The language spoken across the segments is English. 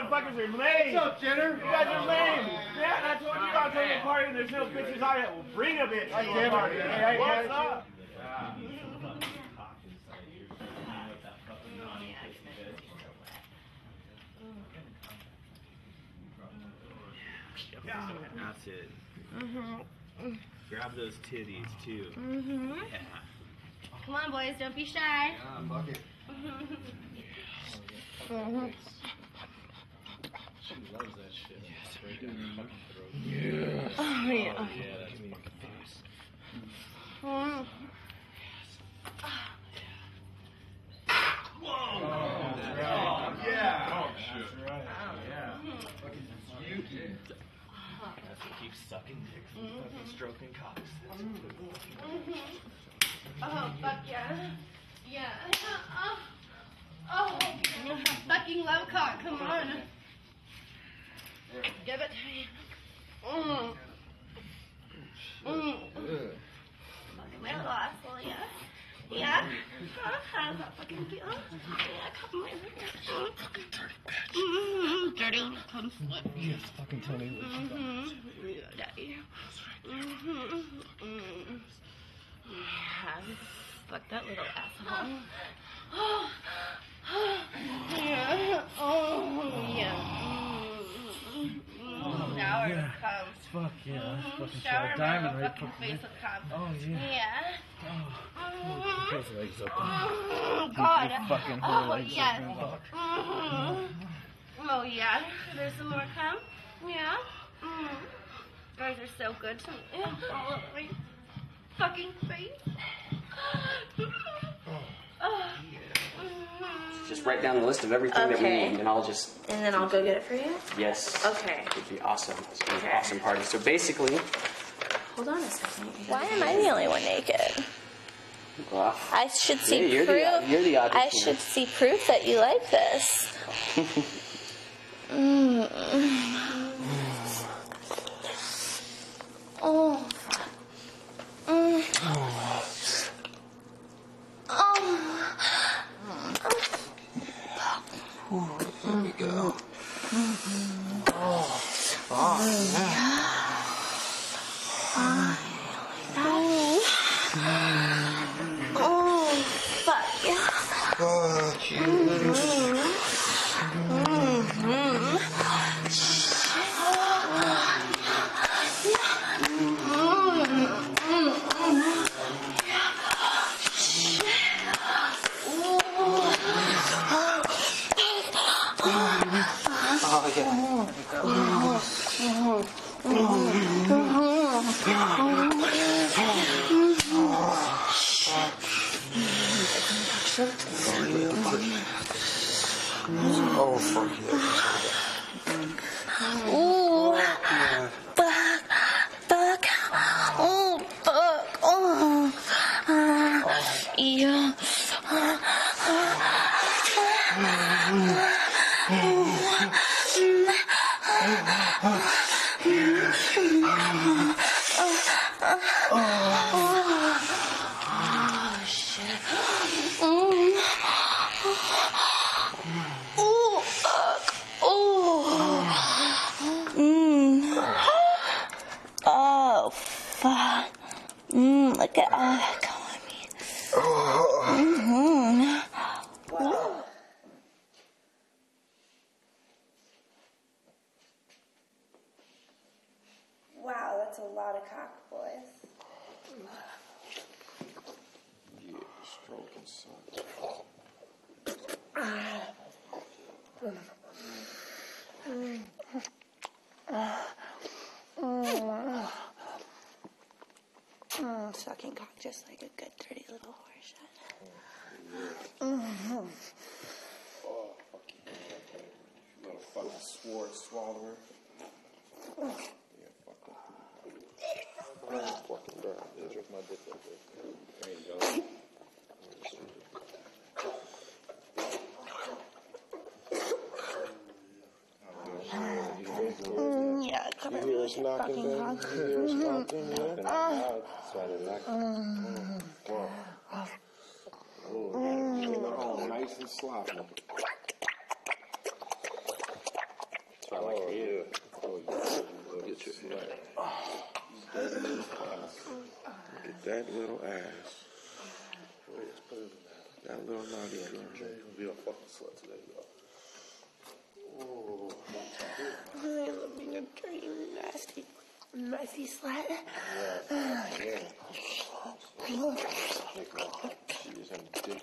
motherfuckers are lame. What's up, Jenner? You guys are lame. Yeah, that's what you got to a party and there's no bitches out here. Well, bring a bitch to a party. Hey, hey, What's hey. up? That's it. Mm-hmm. Grab those titties too. Mm-hmm. Yeah. Come on, boys, don't be shy. Ah, bucket. Mhm. She loves that shit. Straight down her fucking throat. Oh, yeah. Oh, yeah, that's me. Mm. Yeah. Oh, shit. That's what keeps sucking dicks and Mm-hmm. fucking stroking cocks. Oh, fuck yeah. Yeah. Oh, oh. Fucking love cock. Come on. Give it to me. Mm. Mm. My little asshole, yeah. Yeah? Huh? How does that fucking feel? Yeah, come on. Fucking dirty bitch. Mm-hmm. Dirty little cum slut. Yes, fucking tell me what you got. Mm-hmm. Daddy. Mm-hmm. Mm. Yeah. Fuck that little asshole. Oh. yeah. Oh, yeah. Mm. Shower yeah. with cum. Fuck yeah, that's fucking Shower shot. my Diamond right fucking fucking face with cum. Oh yeah. Yeah. Oh, put his legs open. Oh, God. Your fucking whole Oh, legs yes. open. Mhm. Oh, yeah. There's some more cum? Yeah? Mm. Guys are so good to me. All over my fucking face. Oh. Mhm. Just write down the list of everything that we Okay. need, and I'll just And then I'll go get it for you? yes. Okay. It'd be awesome. It's gonna be an awesome party. So basically, Hold on a second. Why am I the only one naked? well, I should see Yeah, you're the- proof. you're the object I here. should see proof that you like this. Mm. Uh, yeah. Oh, shit. Mm. Ooh, fuck. Ooh. Mm. Oh, fuck. Mm, look at all that going on me. Mm-hmm. Ooh. Wow, that's a lot of cock, boys. Yeah, stroking son. Mm, sucking cock just like a good, dirty little horse. Mm-hmm. Oh, fuck you. You little fucking sword swallower. Yeah, fuck that. Fucking bro. Yeah, drink my dick like this. There you go. Mm, yeah, cover You me hear with us knocking, fucking baby? cock. You hear us knocking, yeah? That's why they like it. Come. Oh, nice and sloppy. Oh, oh, Get your head. Look at that little ass. That little naughty girl. gonna be a fucking slut today, though. I love being a dirty, nasty, messy slut. She is in.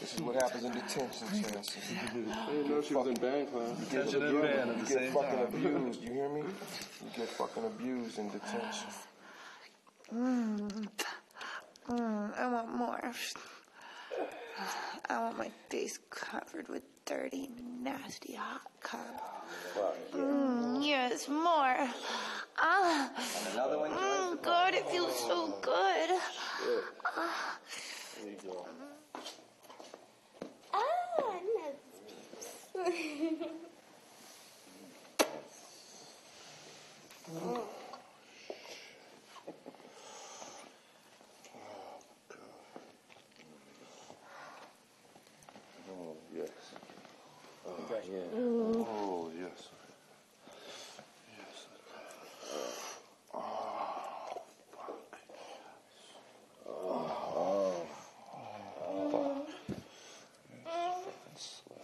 This is what happens in detention, Chelsea. I didn't know she was in band class. You get, Attention and abused. band at you the get same fucking time. abused. You hear me? You get fucking abused in detention. Mm, I want more. I want my face covered with dirty, nasty hot cum. Mm, yes, more. Ah, Another one. mm, God, it feels so good. There you go. Ah, nice. Oh yes. Oh yeah. Oh yes. Yes.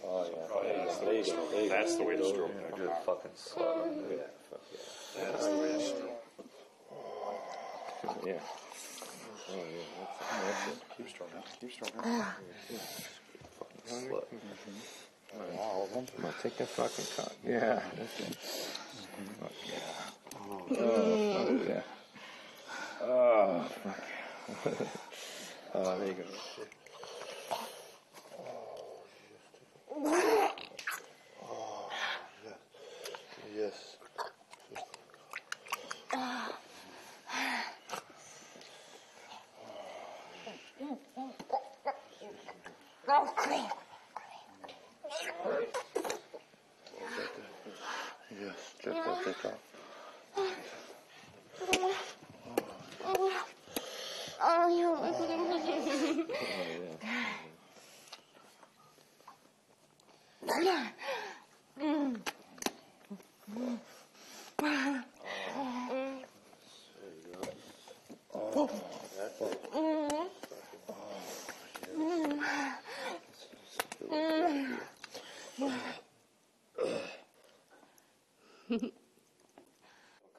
Oh yeah. There you go. There you go. That's the way to stroke that. Good fucking slut. Look at that. Fuck yeah. That's the way to stroke. Yeah. Oh yeah. That's, that's it. Keep stroking. Keep stroking. Ah. Slut. Wow. I'm gonna take that fucking cock. Yeah. That's it. Fuck yeah. Oh, fuck yeah. Oh, fuck. oh, there you go. Oh, Yes. Check that dick out. Oh, you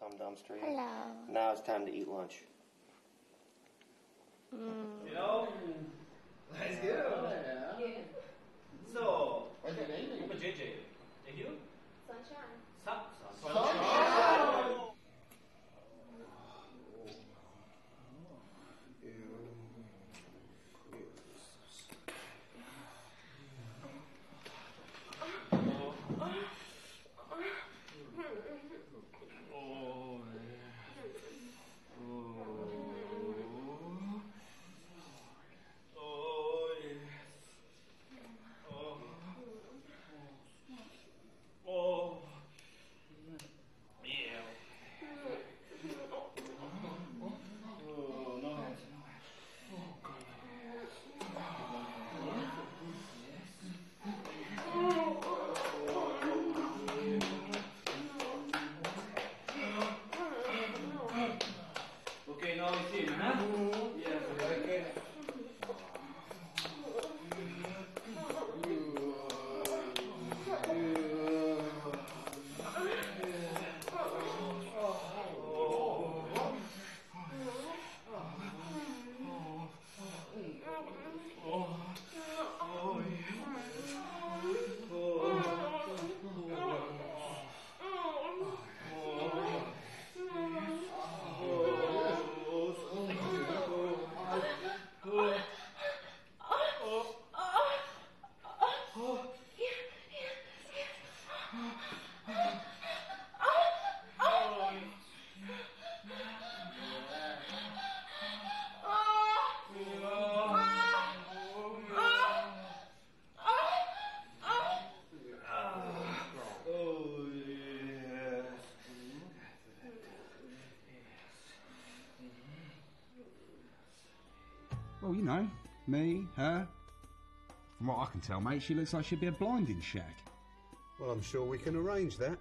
Come dumpster. Hello. Now it's time to eat lunch. Mm. You know? That's good. Oh, so, you know, me, her. From what I can tell, mate, she looks like she'd be a blinding shag. Well, I'm sure we can arrange that.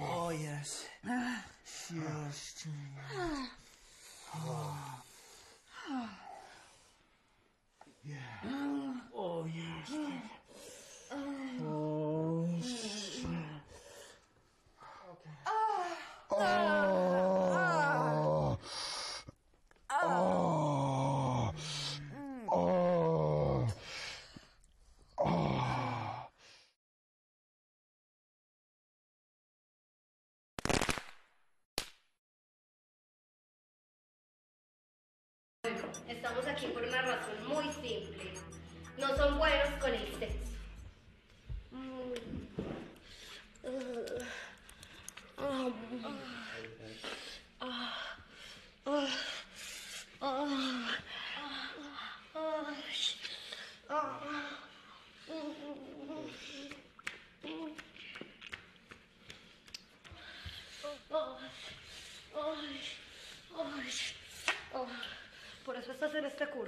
oh yes. Yes. Oh yes. Oh shit. Estamos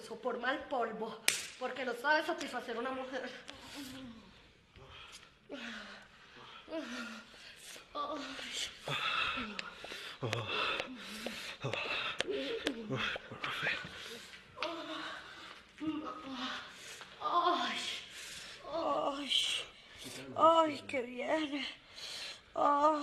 curso, por mal polvo, porque no sabes satisfacer a una mujer. Ay, qué ay.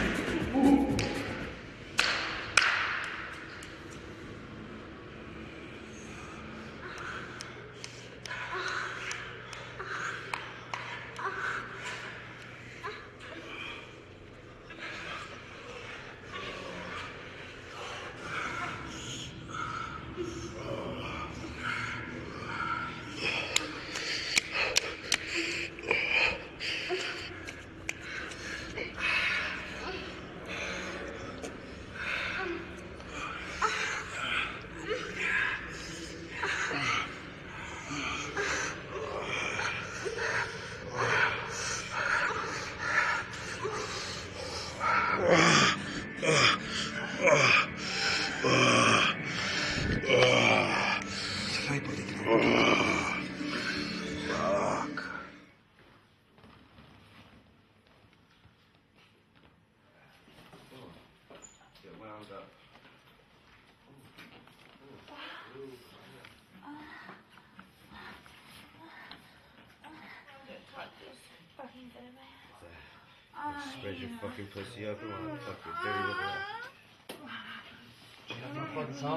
pussy up and wanna fuck your dirty little ass. Oh,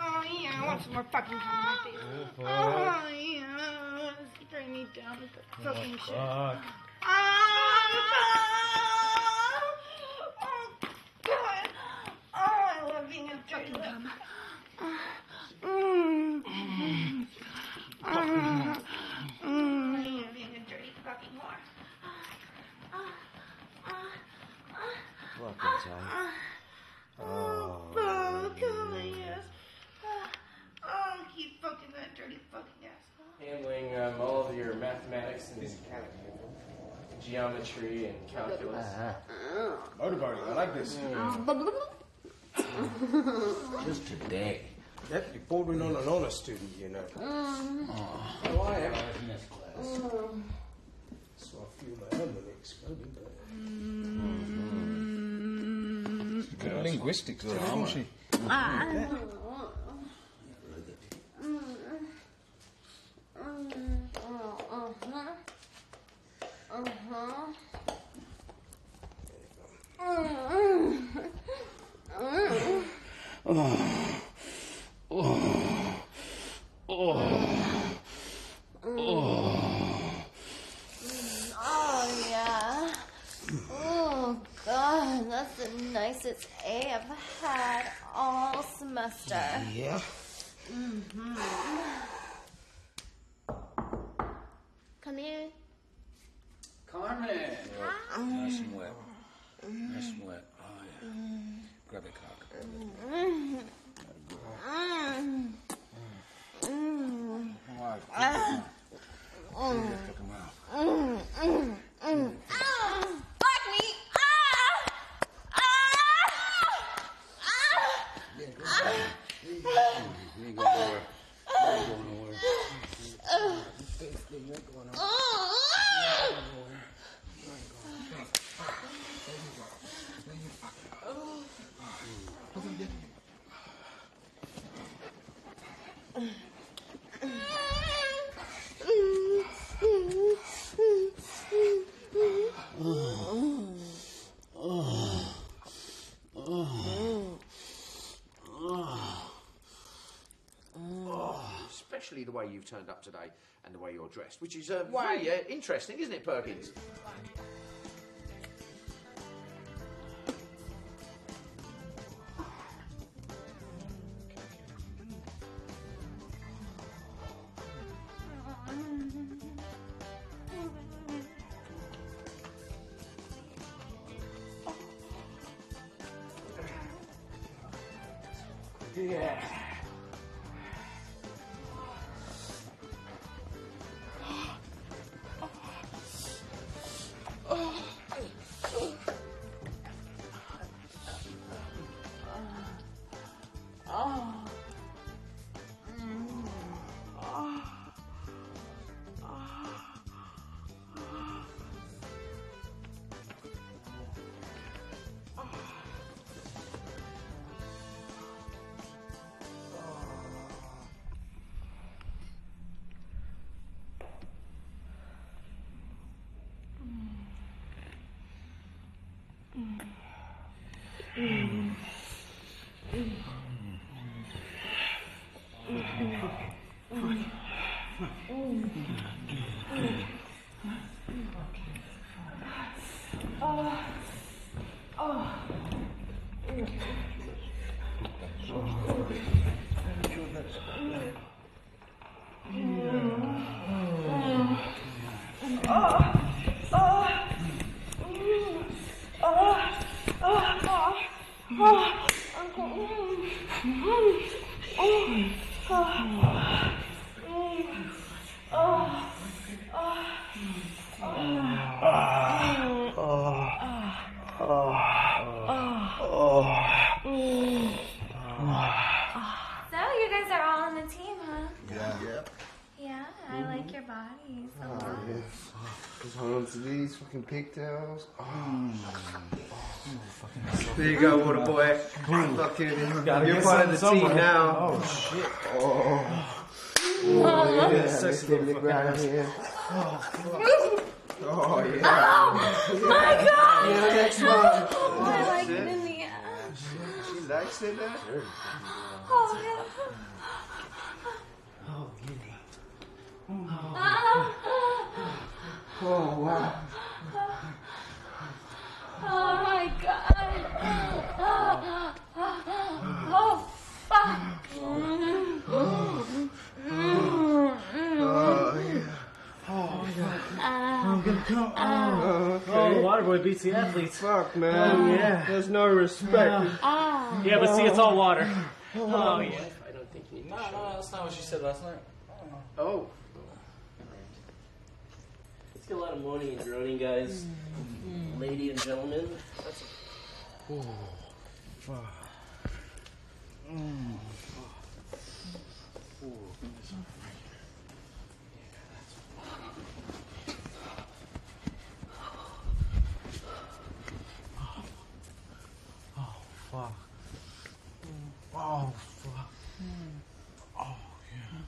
oh yeah, I want some more fucking time like this. Oh yeah, it's bring me down with the fucking shit. Oh, oh God. Oh, I love being a fucking dumb. Mm. Mm. Mm. I love being a dirty fucking whore. Fucking time. Oh. Oh, come on, yes. Oh, keep fucking that dirty fucking asshole. Handling um, all of your mathematics and geometry and calculus. Ah. Motorboating, I like this. Mm. Just today. Yep, you're bordering on an honor student, you know. Mm. Oh, I am. in this class. Mm. So I feel my own when they exploding, but Good linguistics, there, isn't she? Oh. Oh. Oh. Oh. Oh, yeah. Oh, God, that's the nicest A I've had all semester. Yeah. hmm Come here. Carmen. Nice and wet. Nice and wet. Oh, yeah. Grab the cock. Mm. Mm. Mm. Ah. Mm. Mm, mm, mm. Ah, Fuck me! Ah! Ah! Ah! You ain't going nowhere. You ain't going nowhere. Ah! Especially the way you've turned up today and the way you're dressed, which is uh, Why? very uh, interesting, isn't it, Perkins? Yeah. So you guys are all on the team, huh? Yeah. Yeah. Yeah, I like your bodies a lot. Just hold on to these fucking pigtails. Oh. There you go, water boy. Fucking, Gotta you're part of the something team now. Oh, shit. Oh. Oh, yeah, yeah, sexy let's little it right fucker. here. Oh, yeah. Oh, oh my god! Yeah, next one. Oh, I like it in the ass. She likes it, man. Oh, oh, yeah. Oh, wow. Oh, oh my god. Oh, fuck. Oh, yeah. Oh, God. I'm gonna come. Oh, oh, Waterboy beats the athletes. Fuck, man. Oh, yeah. There's no respect. Ah. Yeah, but see, it's all water. Oh, yeah. I don't think you need No, no, that's not what she said last night. Oh. Let's get a lot of moaning and groaning, guys. Lady and gentlemen. That's Oh, fuck. Mm. fuck. Oh, fuck. Oh, yeah.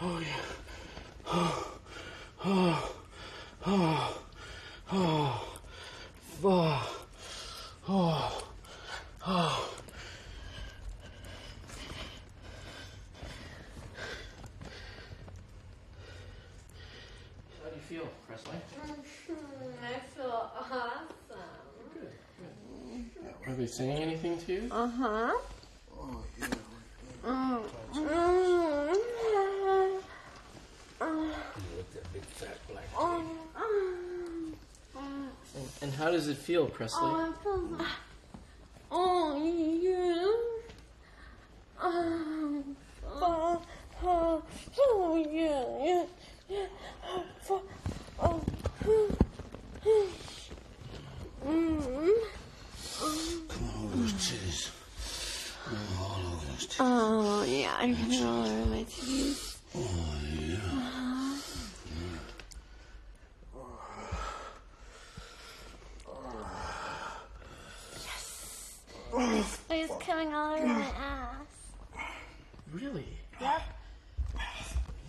Oh, yeah. Oh, oh, oh, oh. saying anything to you? Uh huh. And, and how does it feel, Presley? Oh,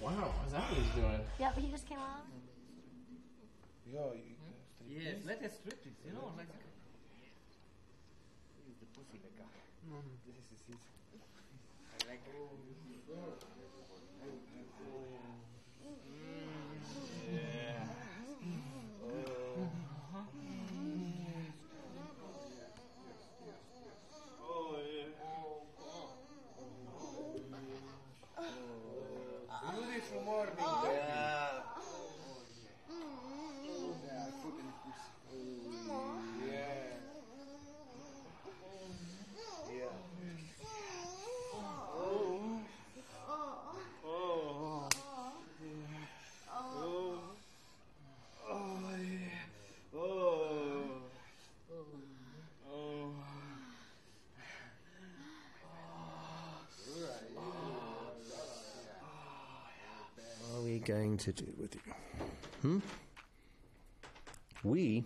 Wow, is that what he's doing? Yep, he just came out. Yo, you, hmm? Yeah, get a striptease, you know, like. He's the pussy licker. Mm. Mm-hmm. This is his. I like it. Oh, to do with you. Hmm? We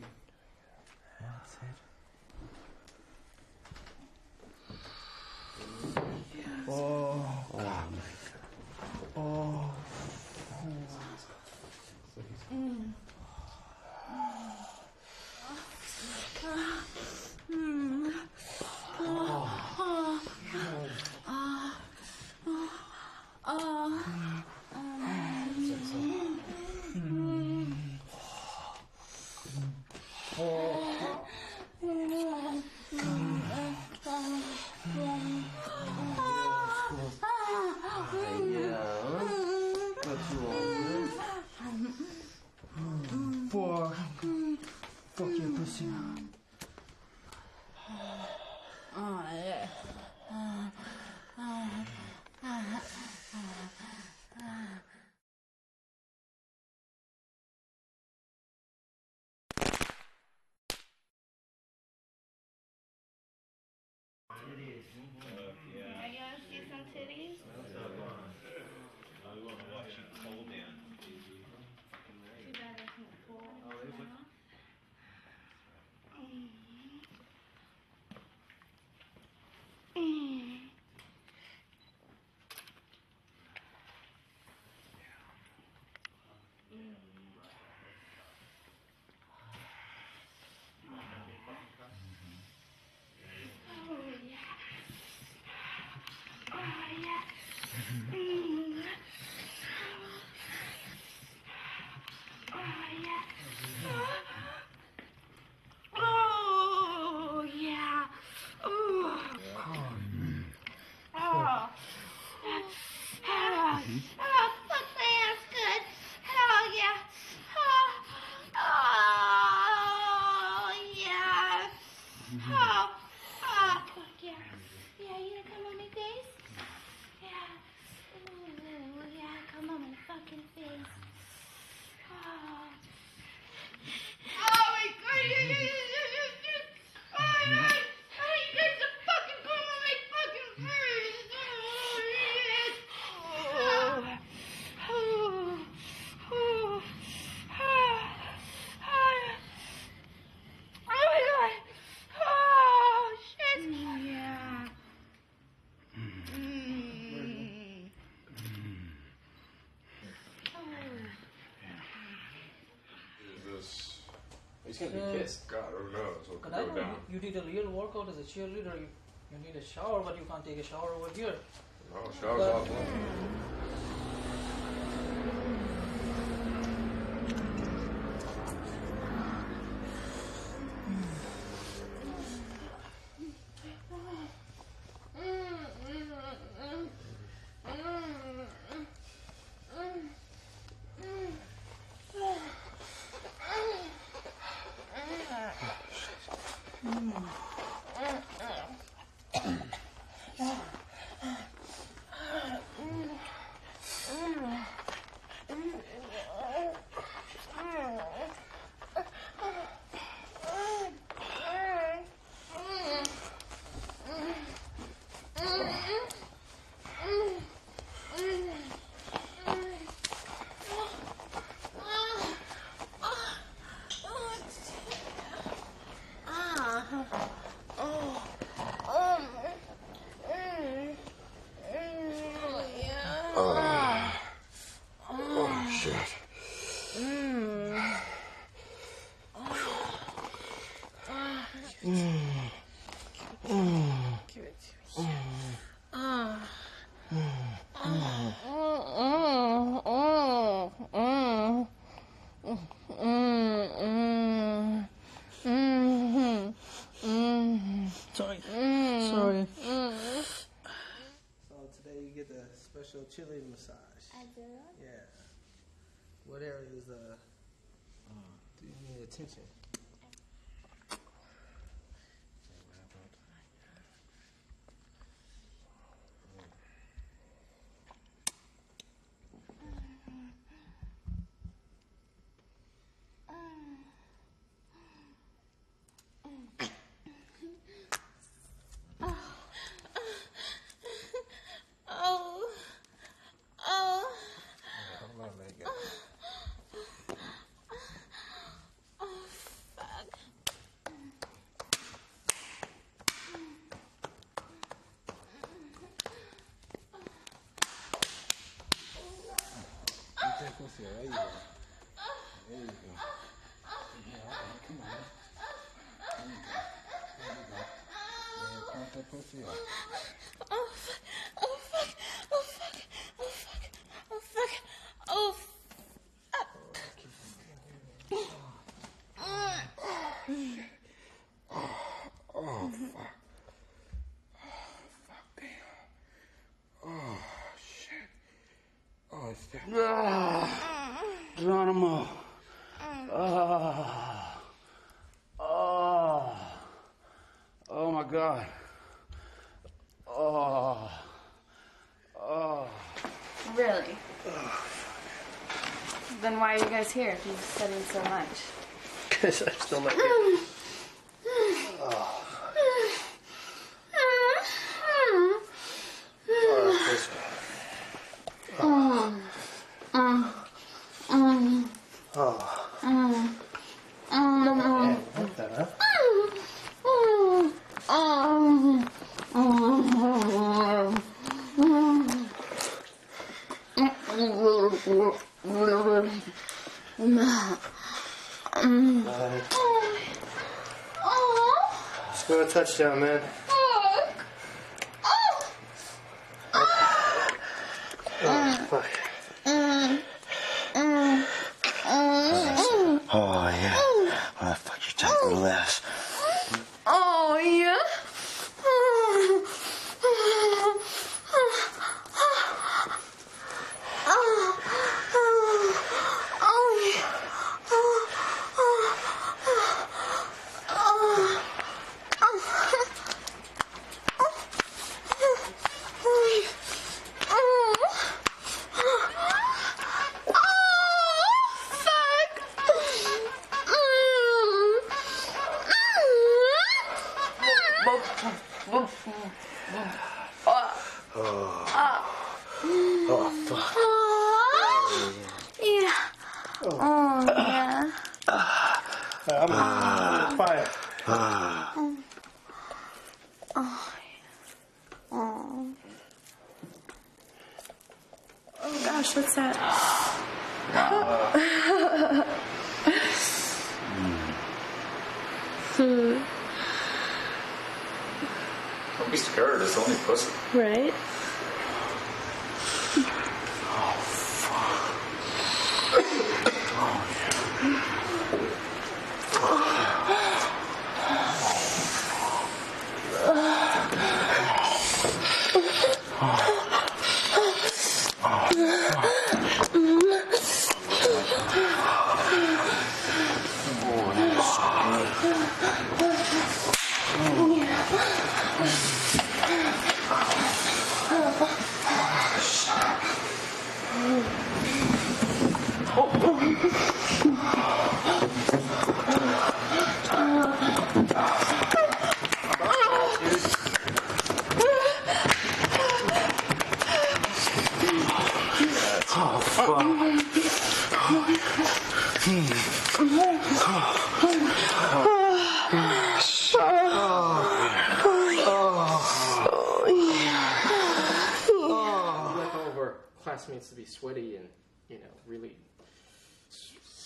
He's gonna be pissed. God, who knows what could But I go know down. you, you did a real workout as a cheerleader. You, you need a shower, but you can't take a shower over here. No, shower's But- hmm off. Oh, shit. Sorry. Sorry. So today you get the special chili massage. I do. Yeah. What areas uh, do you need attention? Get that pussy out. There you go. There you go. Come on. There you go. There you go. Yeah, pump that pussy out. Oh, fuck. Oh, fuck. Oh, fuck. Oh, fuck. Oh, fuck. Oh, fuck. Oh, fuck. Oh, shit. Oh, it's that. Ah, Geronimo. Ah. Oh. Oh, my God. Oh. Oh. Really? Then why are you guys here if you've studied so much? Because I still like it. Oh, this Um, um, um, Oh. um, um, Yeah, like that, huh? um, um, um, um, Alright. oh, Score a touchdown, man.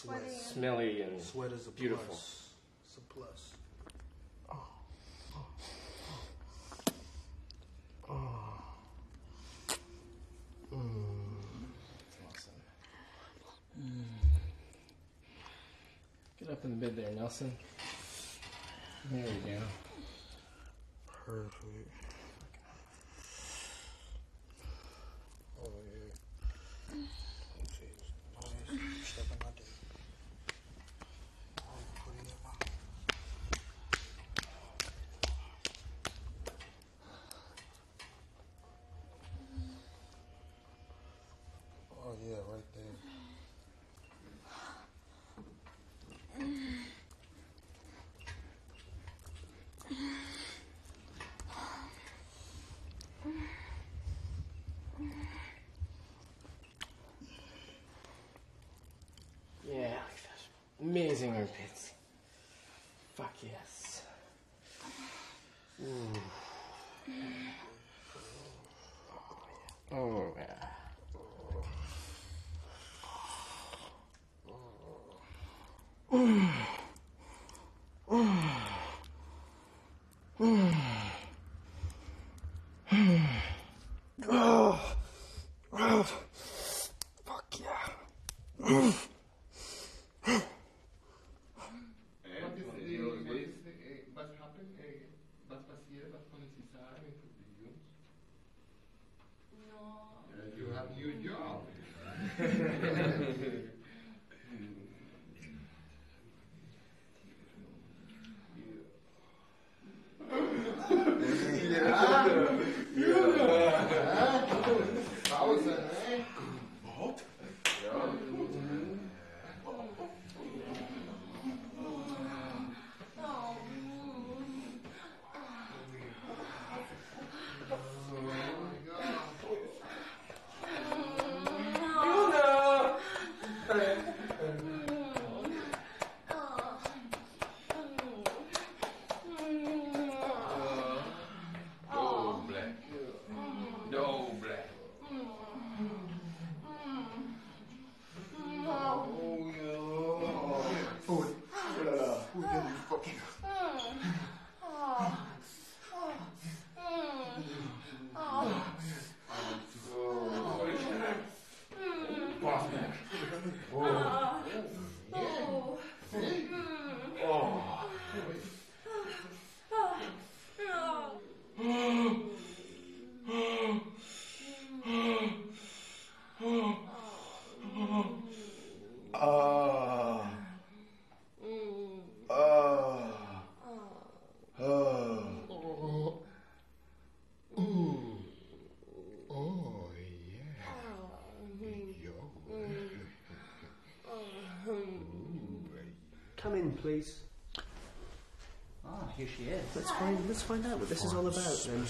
smelly and sweat is beautiful. Plus. It's a plus. Mm. Get up in the bed there, Nelson. There we go. Perfect. amazing armpits. please? Ah, here she is. Let's find, let's find out what this is all about then.